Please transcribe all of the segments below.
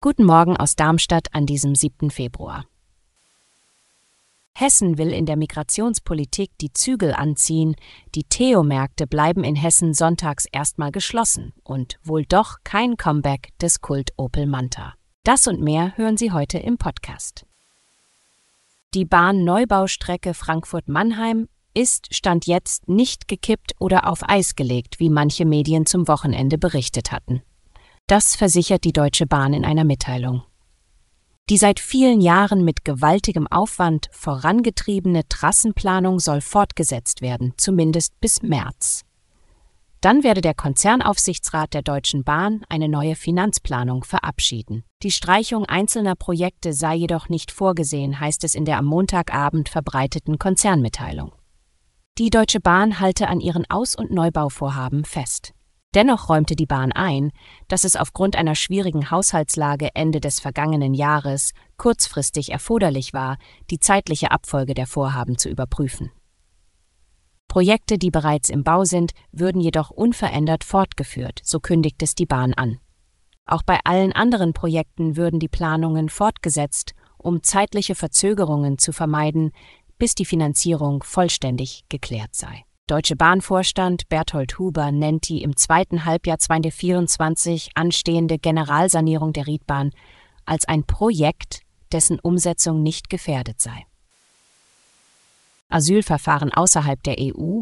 Guten Morgen aus Darmstadt an diesem 7. Februar. Hessen will in der Migrationspolitik die Zügel anziehen, die Theo-Märkte bleiben in Hessen sonntags erstmal geschlossen und wohl doch kein Comeback des Kult Opel Manta. Das und mehr hören Sie heute im Podcast. Die Bahn-Neubaustrecke Frankfurt-Mannheim ist Stand jetzt nicht gekippt oder auf Eis gelegt, wie manche Medien zum Wochenende berichtet hatten. Das versichert die Deutsche Bahn in einer Mitteilung. Die seit vielen Jahren mit gewaltigem Aufwand vorangetriebene Trassenplanung soll fortgesetzt werden, zumindest bis März. Dann werde der Konzernaufsichtsrat der Deutschen Bahn eine neue Finanzplanung verabschieden. Die Streichung einzelner Projekte sei jedoch nicht vorgesehen, heißt es in der am Montagabend verbreiteten Konzernmitteilung. Die Deutsche Bahn halte an ihren Aus- und Neubauvorhaben fest. Dennoch räumte die Bahn ein, dass es aufgrund einer schwierigen Haushaltslage Ende des vergangenen Jahres kurzfristig erforderlich war, die zeitliche Abfolge der Vorhaben zu überprüfen. Projekte, die bereits im Bau sind, würden jedoch unverändert fortgeführt, so kündigt es die Bahn an. Auch bei allen anderen Projekten würden die Planungen fortgesetzt, um zeitliche Verzögerungen zu vermeiden, bis die Finanzierung vollständig geklärt sei. Deutsche Bahnvorstand Berthold Huber nennt die im zweiten Halbjahr 2024 anstehende Generalsanierung der Riedbahn als ein Projekt, dessen Umsetzung nicht gefährdet sei. Asylverfahren außerhalb der EU,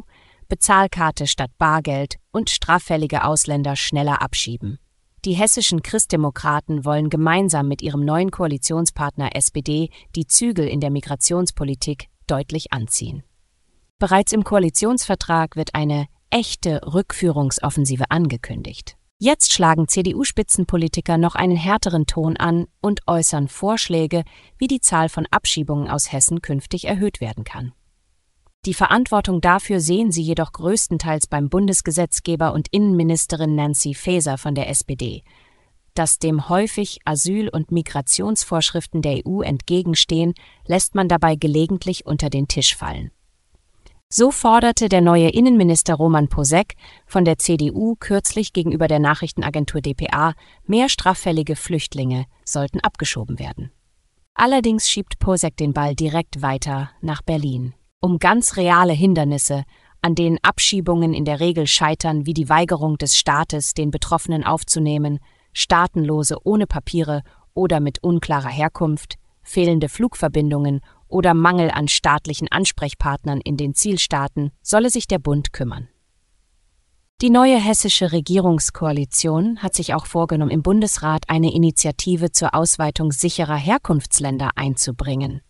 Bezahlkarte statt Bargeld und straffällige Ausländer schneller abschieben. Die hessischen Christdemokraten wollen gemeinsam mit ihrem neuen Koalitionspartner SPD die Zügel in der Migrationspolitik deutlich anziehen. Bereits im Koalitionsvertrag wird eine echte Rückführungsoffensive angekündigt. Jetzt schlagen CDU-Spitzenpolitiker noch einen härteren Ton an und äußern Vorschläge, wie die Zahl von Abschiebungen aus Hessen künftig erhöht werden kann. Die Verantwortung dafür sehen sie jedoch größtenteils beim Bundesgesetzgeber und Innenministerin Nancy Faeser von der SPD, dass dem häufig Asyl- und Migrationsvorschriften der EU entgegenstehen, lässt man dabei gelegentlich unter den Tisch fallen. So forderte der neue Innenminister Roman Posek von der CDU kürzlich gegenüber der Nachrichtenagentur dpa, mehr straffällige Flüchtlinge sollten abgeschoben werden. Allerdings schiebt Posek den Ball direkt weiter nach Berlin. Um ganz reale Hindernisse, an denen Abschiebungen in der Regel scheitern, wie die Weigerung des Staates, den Betroffenen aufzunehmen, Staatenlose ohne Papiere oder mit unklarer Herkunft, fehlende Flugverbindungen oder Mangel an staatlichen Ansprechpartnern in den Zielstaaten solle sich der Bund kümmern. Die neue hessische Regierungskoalition hat sich auch vorgenommen, im Bundesrat eine Initiative zur Ausweitung sicherer Herkunftsländer einzubringen.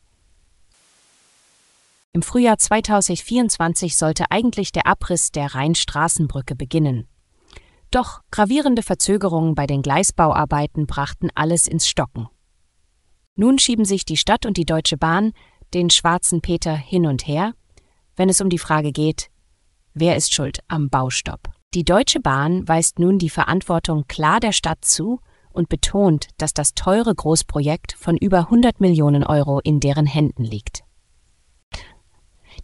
Im Frühjahr 2024 sollte eigentlich der Abriss der Rheinstraßenbrücke beginnen. Doch gravierende Verzögerungen bei den Gleisbauarbeiten brachten alles ins Stocken. Nun schieben sich die Stadt und die Deutsche Bahn den schwarzen Peter hin und her, wenn es um die Frage geht, wer ist schuld am Baustopp. Die Deutsche Bahn weist nun die Verantwortung klar der Stadt zu und betont, dass das teure Großprojekt von über 100 Millionen Euro in deren Händen liegt.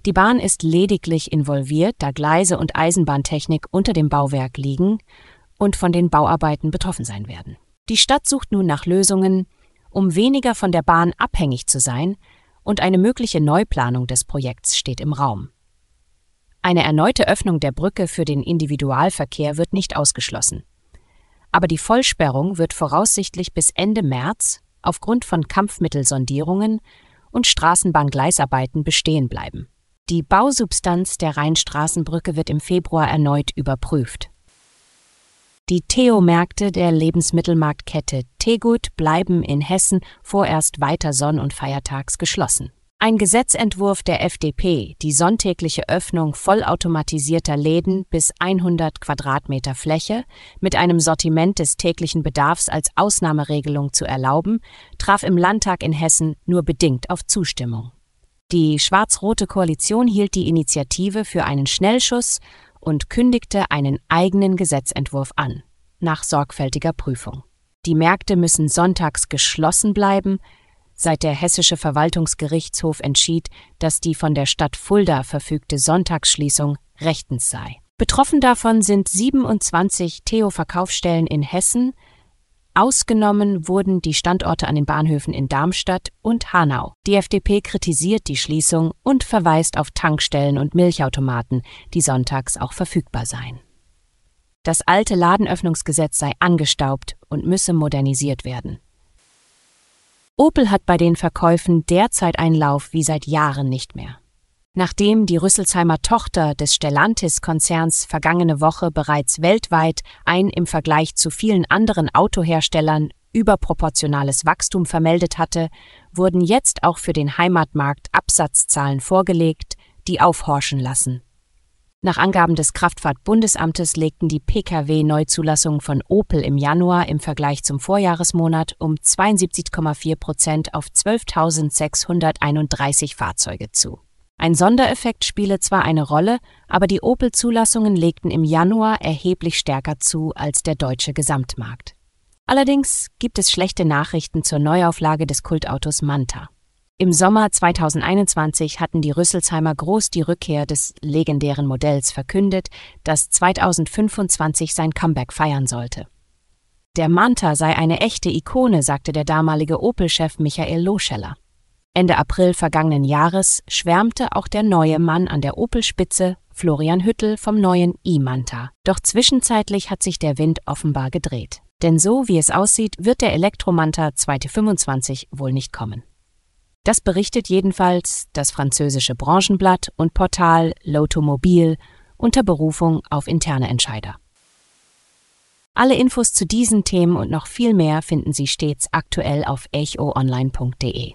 Die Bahn ist lediglich involviert, da Gleise und Eisenbahntechnik unter dem Bauwerk liegen und von den Bauarbeiten betroffen sein werden. Die Stadt sucht nun nach Lösungen, um weniger von der Bahn abhängig zu sein, und eine mögliche Neuplanung des Projekts steht im Raum. Eine erneute Öffnung der Brücke für den Individualverkehr wird nicht ausgeschlossen. Aber die Vollsperrung wird voraussichtlich bis Ende März aufgrund von Kampfmittelsondierungen und Straßenbahngleisarbeiten bestehen bleiben. Die Bausubstanz der Rheinstraßenbrücke wird im Februar erneut überprüft. Die Theo-Märkte der Lebensmittelmarktkette Tegut bleiben in Hessen vorerst weiter sonn- und feiertags geschlossen. Ein Gesetzentwurf der FDP, die sonntägliche Öffnung vollautomatisierter Läden bis 100 Quadratmeter Fläche mit einem Sortiment des täglichen Bedarfs als Ausnahmeregelung zu erlauben, traf im Landtag in Hessen nur bedingt auf Zustimmung. Die schwarz-rote Koalition hielt die Initiative für einen Schnellschuss und kündigte einen eigenen Gesetzentwurf an, nach sorgfältiger Prüfung. Die Märkte müssen sonntags geschlossen bleiben, seit der hessische Verwaltungsgerichtshof entschied, dass die von der Stadt Fulda verfügte Sonntagsschließung rechtens sei. Betroffen davon sind 27 Theo-Verkaufsstellen in Hessen, Ausgenommen wurden die Standorte an den Bahnhöfen in Darmstadt und Hanau. Die FDP kritisiert die Schließung und verweist auf Tankstellen und Milchautomaten, die sonntags auch verfügbar seien. Das alte Ladenöffnungsgesetz sei angestaubt und müsse modernisiert werden. Opel hat bei den Verkäufen derzeit einen Lauf wie seit Jahren nicht mehr. Nachdem die Rüsselsheimer Tochter des Stellantis-Konzerns vergangene Woche bereits weltweit ein im Vergleich zu vielen anderen Autoherstellern überproportionales Wachstum vermeldet hatte, wurden jetzt auch für den Heimatmarkt Absatzzahlen vorgelegt, die aufhorchen lassen. Nach Angaben des Kraftfahrtbundesamtes legten die Pkw-Neuzulassungen von Opel im Januar im Vergleich zum Vorjahresmonat um 72,4 Prozent auf 12.631 Fahrzeuge zu. Ein Sondereffekt spiele zwar eine Rolle, aber die Opel-Zulassungen legten im Januar erheblich stärker zu als der deutsche Gesamtmarkt. Allerdings gibt es schlechte Nachrichten zur Neuauflage des Kultautos Manta. Im Sommer 2021 hatten die Rüsselsheimer groß die Rückkehr des legendären Modells verkündet, das 2025 sein Comeback feiern sollte. Der Manta sei eine echte Ikone, sagte der damalige Opel-Chef Michael Loscheller. Ende April vergangenen Jahres schwärmte auch der neue Mann an der Opel-Spitze, Florian Hüttel, vom neuen E-Manta. Doch zwischenzeitlich hat sich der Wind offenbar gedreht. Denn so wie es aussieht, wird der Elektromanta 2025 wohl nicht kommen. Das berichtet jedenfalls das französische Branchenblatt und Portal L'Automobile unter Berufung auf interne Entscheider. Alle Infos zu diesen Themen und noch viel mehr finden Sie stets aktuell auf echoonline.de.